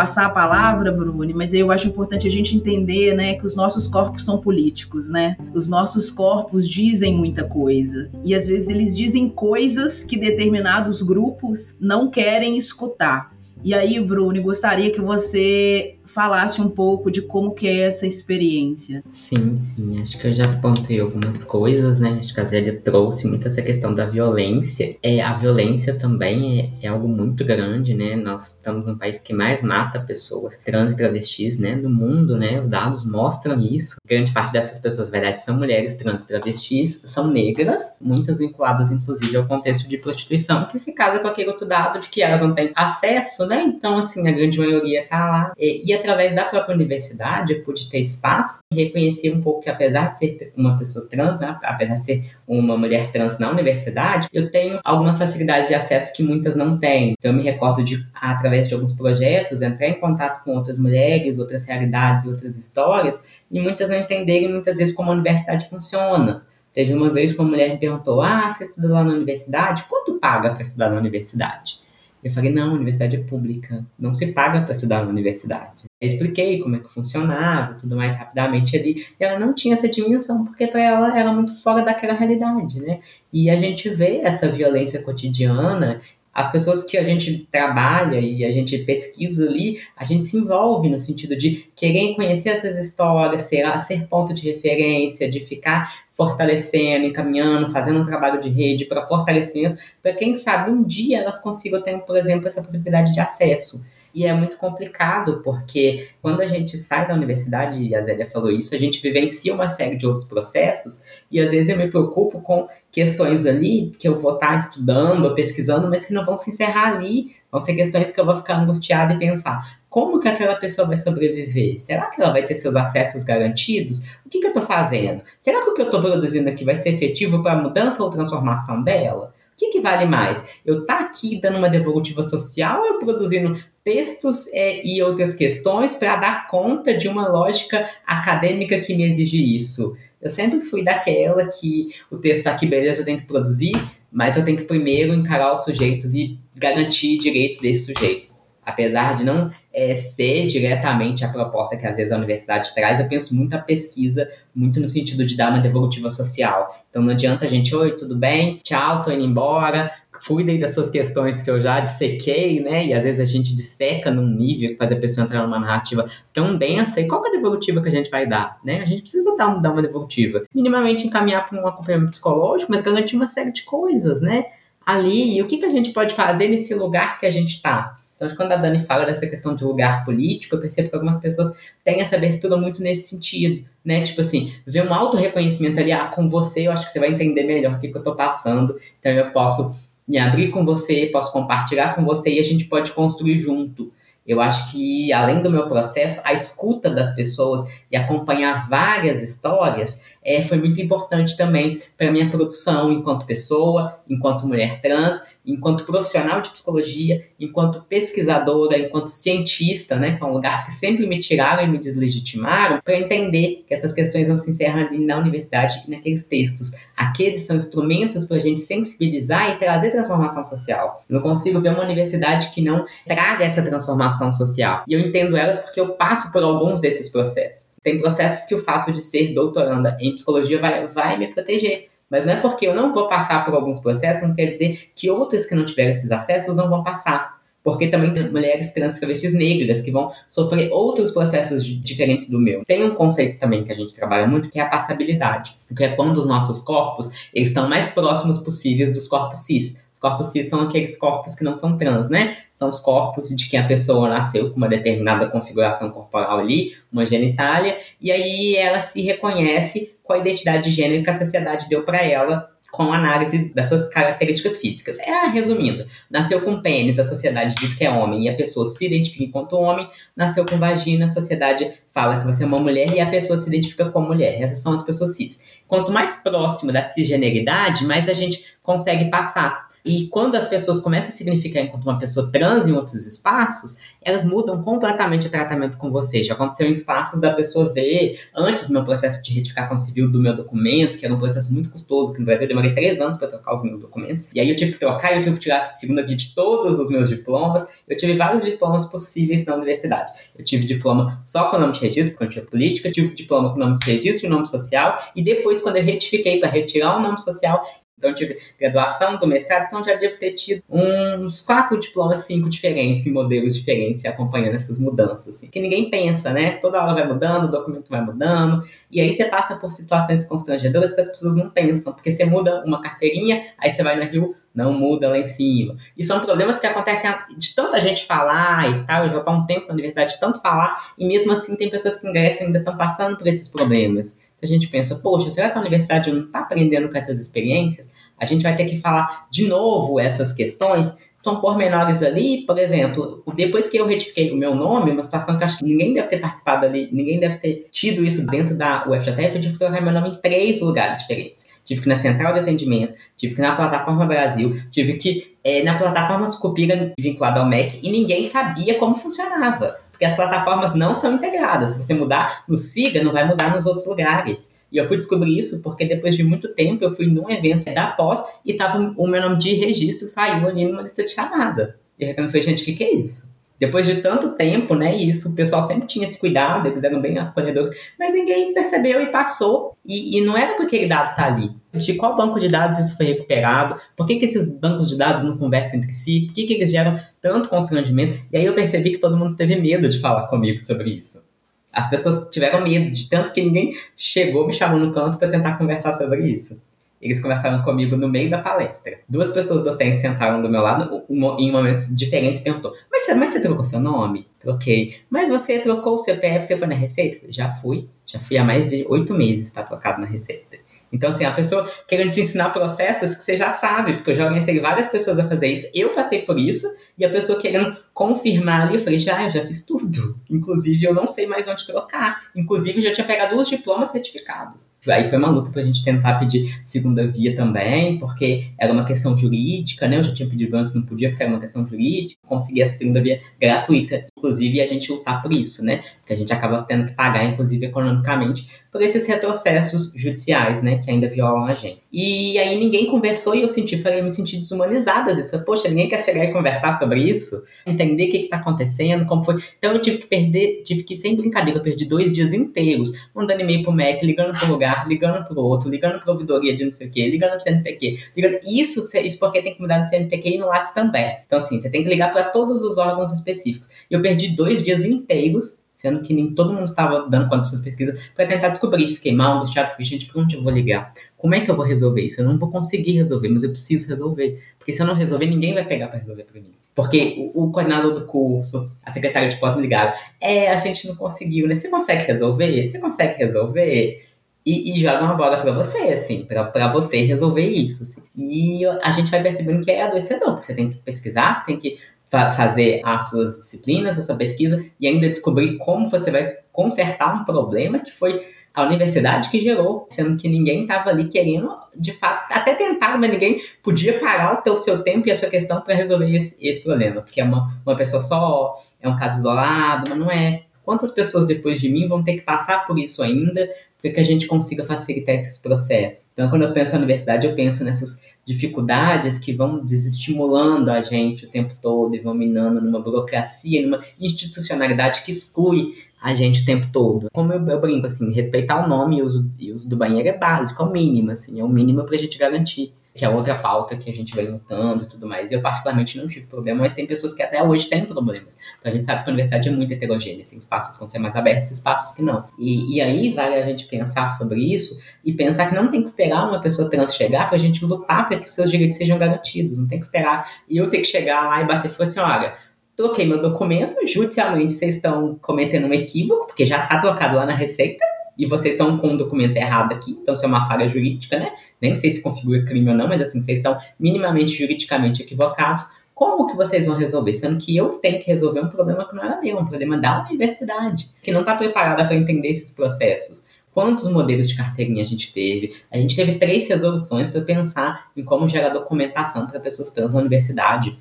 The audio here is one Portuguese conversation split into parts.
passar a palavra, Bruni, mas eu acho importante a gente entender, né, que os nossos corpos são políticos, né? Os nossos corpos dizem muita coisa e às vezes eles dizem coisas que determinados grupos não querem escutar. E aí, Bruno, gostaria que você falasse um pouco de como que é essa experiência. Sim, sim, acho que eu já apontei algumas coisas, né? Acho que a Zélia trouxe muito essa questão da violência. É, a violência também é, é algo muito grande, né? Nós estamos num país que mais mata pessoas trans e travestis, né? No mundo, né? Os dados mostram isso. Grande parte dessas pessoas, na verdade, são mulheres trans e travestis, são negras, muitas vinculadas, inclusive, ao contexto de prostituição, que se casa com aquele outro dado de que elas não têm acesso, né? Então, assim, a grande maioria tá lá. E, e através da própria universidade, eu pude ter espaço e reconhecer um pouco que, apesar de ser uma pessoa trans, né, apesar de ser uma mulher trans na universidade, eu tenho algumas facilidades de acesso que muitas não têm. Então, eu me recordo de, através de alguns projetos, entrar em contato com outras mulheres, outras realidades, outras histórias, e muitas não entenderem, muitas vezes, como a universidade funciona. Teve uma vez que uma mulher me perguntou: Ah, você estuda lá na universidade? Quanto paga para estudar na universidade? Eu falei, não, a universidade é pública, não se paga para estudar na universidade. Eu expliquei como é que funcionava, tudo mais rapidamente ali, e ela não tinha essa dimensão, porque para ela era muito fora daquela realidade, né? E a gente vê essa violência cotidiana as pessoas que a gente trabalha e a gente pesquisa ali, a gente se envolve no sentido de querer conhecer essas histórias, ser, ser ponto de referência, de ficar fortalecendo, encaminhando, fazendo um trabalho de rede para fortalecimento, para quem sabe um dia elas consigam ter, por exemplo, essa possibilidade de acesso. E é muito complicado, porque quando a gente sai da universidade, e a Zélia falou isso, a gente vivencia uma série de outros processos, e às vezes eu me preocupo com questões ali que eu vou estar estudando ou pesquisando, mas que não vão se encerrar ali. Vão ser questões que eu vou ficar angustiada e pensar: como que aquela pessoa vai sobreviver? Será que ela vai ter seus acessos garantidos? O que, que eu estou fazendo? Será que o que eu estou produzindo aqui vai ser efetivo para a mudança ou transformação dela? Que, que vale mais? Eu estar tá aqui dando uma devolutiva social ou eu produzindo textos é, e outras questões para dar conta de uma lógica acadêmica que me exige isso? Eu sempre fui daquela que o texto está aqui, beleza, eu tenho que produzir, mas eu tenho que primeiro encarar os sujeitos e garantir direitos desses sujeitos. Apesar de não é, ser diretamente a proposta que às vezes a universidade traz, eu penso muito a pesquisa, muito no sentido de dar uma devolutiva social. Então não adianta a gente, oi, tudo bem? Tchau, tô indo embora cuidem das suas questões que eu já dissequei, né? E às vezes a gente disseca num nível que faz a pessoa entrar numa narrativa tão densa. E qual é a devolutiva que a gente vai dar, né? A gente precisa dar, dar uma devolutiva. Minimamente encaminhar para um acompanhamento psicológico, mas garantir uma série de coisas, né? Ali, e o que, que a gente pode fazer nesse lugar que a gente está? Então, quando a Dani fala dessa questão de lugar político, eu percebo que algumas pessoas têm essa abertura muito nesse sentido, né? Tipo assim, ver um auto-reconhecimento ali, ah, com você eu acho que você vai entender melhor o que, que eu tô passando, então eu posso me abrir com você, posso compartilhar com você e a gente pode construir junto. Eu acho que, além do meu processo, a escuta das pessoas e acompanhar várias histórias é, foi muito importante também para minha produção enquanto pessoa, enquanto mulher trans, enquanto profissional de psicologia, enquanto pesquisadora, enquanto cientista, né, que é um lugar que sempre me tiraram e me deslegitimaram, para entender que essas questões não se encerram ali na universidade e naqueles textos. Aqueles são instrumentos para a gente sensibilizar e trazer transformação social. Eu não consigo ver uma universidade que não traga essa transformação social. E eu entendo elas porque eu passo por alguns desses processos. Tem processos que o fato de ser doutoranda em psicologia vai, vai me proteger. Mas não é porque eu não vou passar por alguns processos, não quer dizer que outras que não tiveram esses acessos não vão passar. Porque também tem mulheres trans travestis negras que vão sofrer outros processos diferentes do meu. Tem um conceito também que a gente trabalha muito que é a passabilidade. Que é quando os nossos corpos eles estão mais próximos possíveis dos corpos cis. Os corpos cis são aqueles corpos que não são trans, né? São os corpos de quem a pessoa nasceu com uma determinada configuração corporal ali, uma genitália, e aí ela se reconhece com a identidade de gênero que a sociedade deu para ela com análise das suas características físicas. É, resumindo, nasceu com pênis, a sociedade diz que é homem e a pessoa se identifica enquanto homem, nasceu com vagina, a sociedade fala que você é uma mulher e a pessoa se identifica como mulher. Essas são as pessoas cis. Quanto mais próximo da cisgeneridade, mais a gente consegue passar. E quando as pessoas começam a significar enquanto uma pessoa trans em outros espaços, elas mudam completamente o tratamento com você. Já aconteceu em espaços da pessoa ver, antes do meu processo de retificação civil do meu documento, que era um processo muito custoso, que no Brasil eu demorei três anos para trocar os meus documentos. E aí eu tive que trocar, eu tive que tirar a segunda via de todos os meus diplomas. Eu tive vários diplomas possíveis na universidade. Eu tive diploma só com nome de registro, porque eu tinha política, tive diploma com nome de registro e nome social, e depois, quando eu retifiquei para retirar o nome social, então, tive graduação do mestrado, então já devo ter tido uns quatro diplomas, cinco diferentes, em modelos diferentes, acompanhando essas mudanças. Assim. Que ninguém pensa, né? Toda hora vai mudando, o documento vai mudando, e aí você passa por situações constrangedoras que as pessoas não pensam, porque você muda uma carteirinha, aí você vai no Rio, não muda lá em cima. E são problemas que acontecem de tanta gente falar e tal, eu já estou um tempo na universidade de tanto falar, e mesmo assim tem pessoas que ingressam e ainda estão passando por esses problemas a gente pensa, poxa, será que a universidade não está aprendendo com essas experiências? A gente vai ter que falar de novo essas questões. São pormenores ali, por exemplo, depois que eu retifiquei o meu nome, uma situação que acho que ninguém deve ter participado ali, ninguém deve ter tido isso dentro da UFJF, eu tive que trocar meu nome em três lugares diferentes. Tive que ir na central de atendimento, tive que ir na plataforma Brasil, tive que é, na plataforma Sucupira vinculada ao MEC e ninguém sabia como funcionava porque as plataformas não são integradas. Se você mudar no Siga, não vai mudar nos outros lugares. E eu fui descobrir isso porque depois de muito tempo eu fui num evento da pós e tava o meu nome de registro saiu ali numa lista de chamada. E eu falei, gente, o que, que é isso? Depois de tanto tempo, né, isso, o pessoal sempre tinha esse cuidado, eles eram bem acolhedores, mas ninguém percebeu e passou. E, e não era porque aquele dado está ali. De qual banco de dados isso foi recuperado? Por que, que esses bancos de dados não conversam entre si? Por que, que eles geram tanto constrangimento? E aí eu percebi que todo mundo teve medo de falar comigo sobre isso. As pessoas tiveram medo, de tanto que ninguém chegou me chamando no canto para tentar conversar sobre isso. Eles conversaram comigo no meio da palestra. Duas pessoas docentes sentaram do meu lado em momentos diferentes e perguntou: mas mas você trocou seu nome? Troquei. Mas você trocou o CPF, você foi na Receita? Já fui. Já fui há mais de oito meses, está trocado na Receita. Então, assim, a pessoa querendo te ensinar processos que você já sabe, porque eu já orientei várias pessoas a fazer isso. Eu passei por isso, e a pessoa querendo confirmar ali, eu falei, já, eu já fiz tudo. Inclusive, eu não sei mais onde trocar. Inclusive, eu já tinha pegado os diplomas certificados. Aí foi uma luta pra gente tentar pedir segunda via também, porque era uma questão jurídica, né? Eu já tinha pedido antes, não podia, porque era uma questão jurídica. Conseguir essa segunda via gratuita, inclusive, a gente lutar por isso, né? Porque a gente acaba tendo que pagar, inclusive, economicamente, por esses retrocessos judiciais, né? Que ainda violam a gente. E aí ninguém conversou e eu senti, falei, eu me senti desumanizada. Às vezes, poxa, ninguém quer chegar e conversar sobre isso, entender o que está acontecendo, como foi. Então eu tive que perder, tive que, sem brincadeira, eu perdi dois dias inteiros, mandando e-mail pro MEC, ligando pro lugar, ligando pro outro, ligando pra ouvidoria de não sei o quê, ligando pro CNPq. Ligando... Isso, isso porque tem que mudar no CNPq e no Lattes também. Então, assim, você tem que ligar para todos os órgãos específicos. Eu perdi dois dias inteiros sendo que nem todo mundo estava dando conta das suas pesquisas, para tentar descobrir. Fiquei mal, angustiado, falei, gente, por onde eu vou ligar? Como é que eu vou resolver isso? Eu não vou conseguir resolver, mas eu preciso resolver. Porque se eu não resolver, ninguém vai pegar para resolver para mim. Porque o, o, coordenador do curso, a secretária de pós me ligaram, é, a gente não conseguiu, né? Você consegue resolver? Você consegue resolver? E, e joga uma bola para você, assim, para você resolver isso. Assim. E a gente vai percebendo que é adoecedor, porque você tem que pesquisar, tem que fa fazer as suas disciplinas, a sua pesquisa e ainda descobrir como você vai consertar um problema que foi a universidade que gerou, sendo que ninguém estava ali querendo, de fato, até tentar, mas ninguém podia parar o teu, seu tempo e a sua questão para resolver esse, esse problema, porque é uma, uma pessoa só, é um caso isolado, mas não é. Quantas pessoas depois de mim vão ter que passar por isso ainda para que a gente consiga facilitar esses processos. Então, quando eu penso na universidade, eu penso nessas dificuldades que vão desestimulando a gente o tempo todo e vão minando numa burocracia, numa institucionalidade que exclui a gente o tempo todo. Como eu, eu brinco, assim, respeitar o nome e o uso, uso do banheiro é básico, é o mínimo, assim, é o mínimo para a gente garantir que é outra pauta que a gente vem lutando e tudo mais. Eu, particularmente, não tive problema, mas tem pessoas que até hoje têm problemas. Então, a gente sabe que a universidade é muito heterogênea. Tem espaços que vão ser mais abertos espaços que não. E, e aí, vale a gente pensar sobre isso e pensar que não tem que esperar uma pessoa trans chegar para a gente lutar para que os seus direitos sejam garantidos. Não tem que esperar e eu ter que chegar lá e bater e falar assim, olha, troquei meu documento, judicialmente vocês estão cometendo um equívoco, porque já está trocado lá na Receita, e vocês estão com um documento errado aqui, então isso é uma falha jurídica, né? Nem sei se configura crime ou não, mas assim, vocês estão minimamente juridicamente equivocados. Como que vocês vão resolver? Sendo que eu tenho que resolver um problema que não era meu, um problema da universidade, que não está preparada para entender esses processos. Quantos modelos de carteirinha a gente teve? A gente teve três resoluções para pensar em como gerar documentação para pessoas trans na universidade.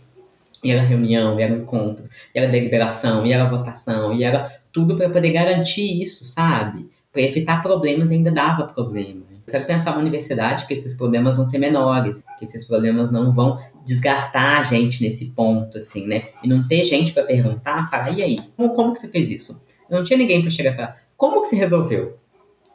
E era reunião, e era encontros, e era deliberação, e era votação, e era tudo para poder garantir isso, sabe? Para evitar problemas, ainda dava problema. Eu quero pensar na universidade que esses problemas vão ser menores, que esses problemas não vão desgastar a gente nesse ponto, assim, né? E não ter gente para perguntar, falar, e aí, como, como que você fez isso? Eu não tinha ninguém para chegar e falar, como que você resolveu?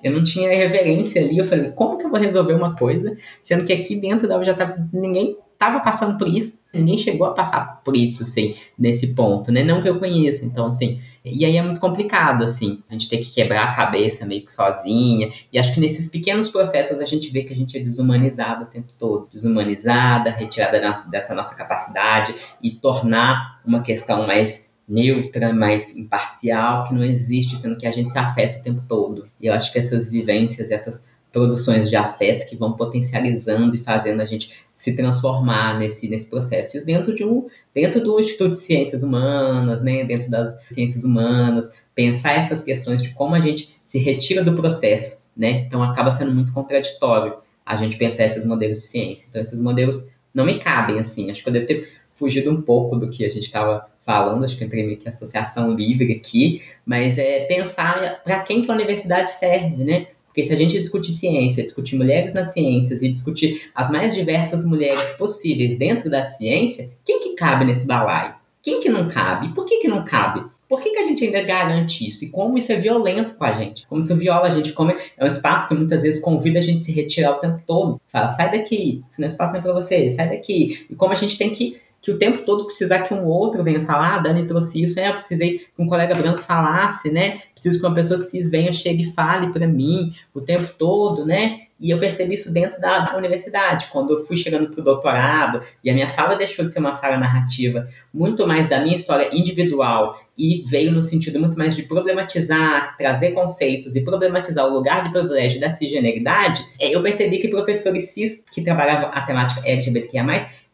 Eu não tinha reverência ali, eu falei, como que eu vou resolver uma coisa, sendo que aqui dentro da já tava, ninguém estava passando por isso, ninguém chegou a passar por isso, assim, nesse ponto, né? Não que eu conheça, então, assim, e aí é muito complicado, assim, a gente tem que quebrar a cabeça meio que sozinha, e acho que nesses pequenos processos a gente vê que a gente é desumanizado o tempo todo, desumanizada, retirada dessa nossa capacidade e tornar uma questão mais neutra, mais imparcial, que não existe, sendo que a gente se afeta o tempo todo. E eu acho que essas vivências, essas produções de afeto que vão potencializando e fazendo a gente se transformar nesse, nesse processo. E dentro de um dentro do Instituto de Ciências Humanas, né, dentro das ciências humanas, pensar essas questões de como a gente se retira do processo, né? Então acaba sendo muito contraditório a gente pensar esses modelos de ciência. Então esses modelos não me cabem assim. Acho que eu devo ter fugido um pouco do que a gente estava falando, acho que eu entrei meio que associação livre aqui, mas é pensar para quem que a universidade serve, né? Porque se a gente discutir ciência, discutir mulheres nas ciências e discutir as mais diversas mulheres possíveis dentro da ciência, quem que cabe nesse balaio? Quem que não cabe? Por que que não cabe? Por que, que a gente ainda garante isso? E como isso é violento com a gente? Como isso viola a gente? Como é, é um espaço que muitas vezes convida a gente a se retirar o tempo todo. Fala, sai daqui, esse não é espaço não é pra você, sai daqui. E como a gente tem que que o tempo todo precisar que um outro venha falar, ah, Dani trouxe isso, é, eu precisei que um colega branco falasse, né? Preciso que uma pessoa cis venha, chegue e fale para mim o tempo todo, né? E eu percebi isso dentro da, da universidade, quando eu fui chegando para o doutorado, e a minha fala deixou de ser uma fala narrativa, muito mais da minha história individual, e veio no sentido muito mais de problematizar, trazer conceitos e problematizar o lugar de privilégio da cisgeneridade, é, eu percebi que professores cis que trabalhavam a temática LGBTQIA+,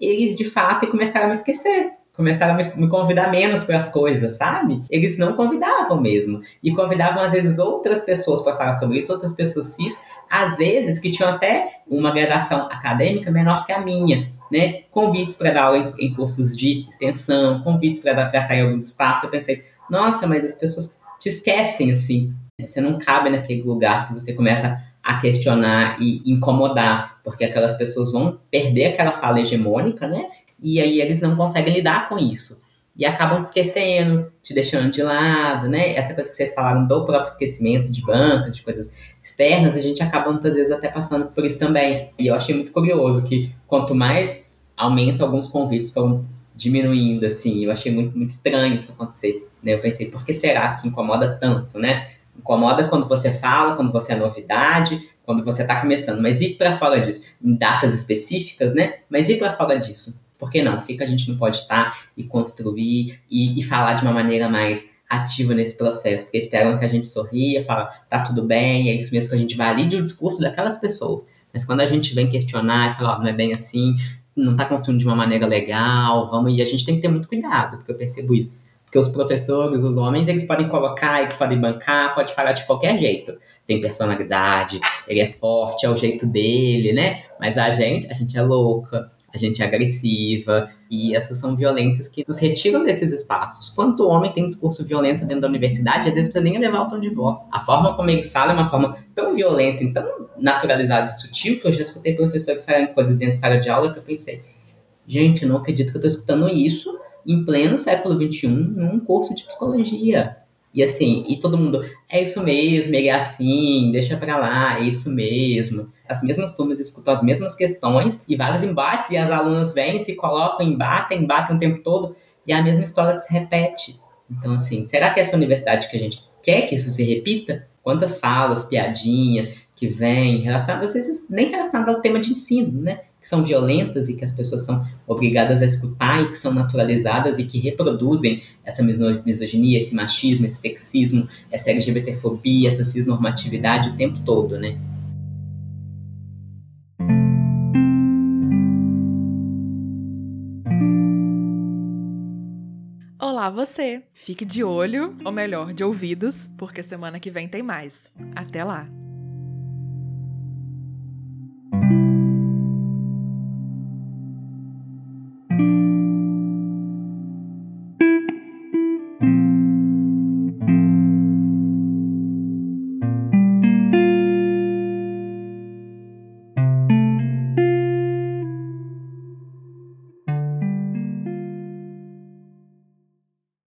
eles de fato começaram a me esquecer começaram a me, convidar menos para as coisas, sabe? Eles não convidavam mesmo. E convidavam, às vezes, outras pessoas para falar sobre isso, outras pessoas cis, às vezes, que tinham até uma graduação acadêmica menor que a minha. Né? Convites para dar aula em, em, cursos de extensão, convites para estar em alguns espaços. Eu pensei, nossa, mas as pessoas te esquecem assim. Você não cabe naquele lugar que você começa a questionar e incomodar, porque aquelas pessoas vão perder aquela fala hegemônica, né? e aí eles não conseguem lidar com isso. E acabam te esquecendo, te deixando de lado, né? Essa coisa que vocês falaram do próprio esquecimento de bancas, de coisas externas, a gente acaba muitas vezes até passando por isso também. E eu achei muito curioso que quanto mais aumenta, alguns convites foram diminuindo, assim. Eu achei muito, muito estranho isso acontecer. Né? Eu pensei, por que será que incomoda tanto, né? Incomoda quando você fala, quando você é novidade, quando você está começando. Mas ir para fora disso, em datas específicas, né? Mas ir para fora disso por que não? Por que, que a gente não pode estar e construir e, e falar de uma maneira mais ativa nesse processo? Porque esperam que a gente sorria, fala, tá tudo bem, é isso mesmo que a gente valide o discurso daquelas pessoas. Mas quando a gente vem questionar e falar, oh, não é bem assim, não está construindo de uma maneira legal, vamos, e a gente tem que ter muito cuidado, porque eu percebo isso. Porque os professores, os homens, eles podem colocar, eles podem bancar, pode falar de qualquer jeito. Tem personalidade, ele é forte, é o jeito dele, né? Mas a gente, a gente é louca, a gente é agressiva, e essas são violências que nos retiram desses espaços. Quanto o homem tem discurso violento dentro da universidade, às vezes precisa nem levar o tom de voz. A forma como ele fala é uma forma tão violenta e tão naturalizada e sutil que eu já escutei professores falarem coisas dentro de sala de aula que eu pensei, gente, eu não acredito que eu estou escutando isso em pleno século XXI num curso de psicologia. E assim, e todo mundo, é isso mesmo, ele é assim, deixa pra lá, é isso mesmo. As mesmas turmas escutam as mesmas questões e vários embates, e as alunas vêm, se colocam, embatem, embatem o tempo todo, e a mesma história se repete. Então, assim, será que essa universidade que a gente quer que isso se repita? Quantas falas, piadinhas que vêm relacionadas, às vezes nem relacionadas ao tema de ensino, né? Que são violentas e que as pessoas são obrigadas a escutar e que são naturalizadas e que reproduzem essa misoginia, esse machismo, esse sexismo, essa LGBTfobia, essa cisnormatividade o tempo todo, né? Olá você! Fique de olho, ou melhor, de ouvidos, porque semana que vem tem mais. Até lá!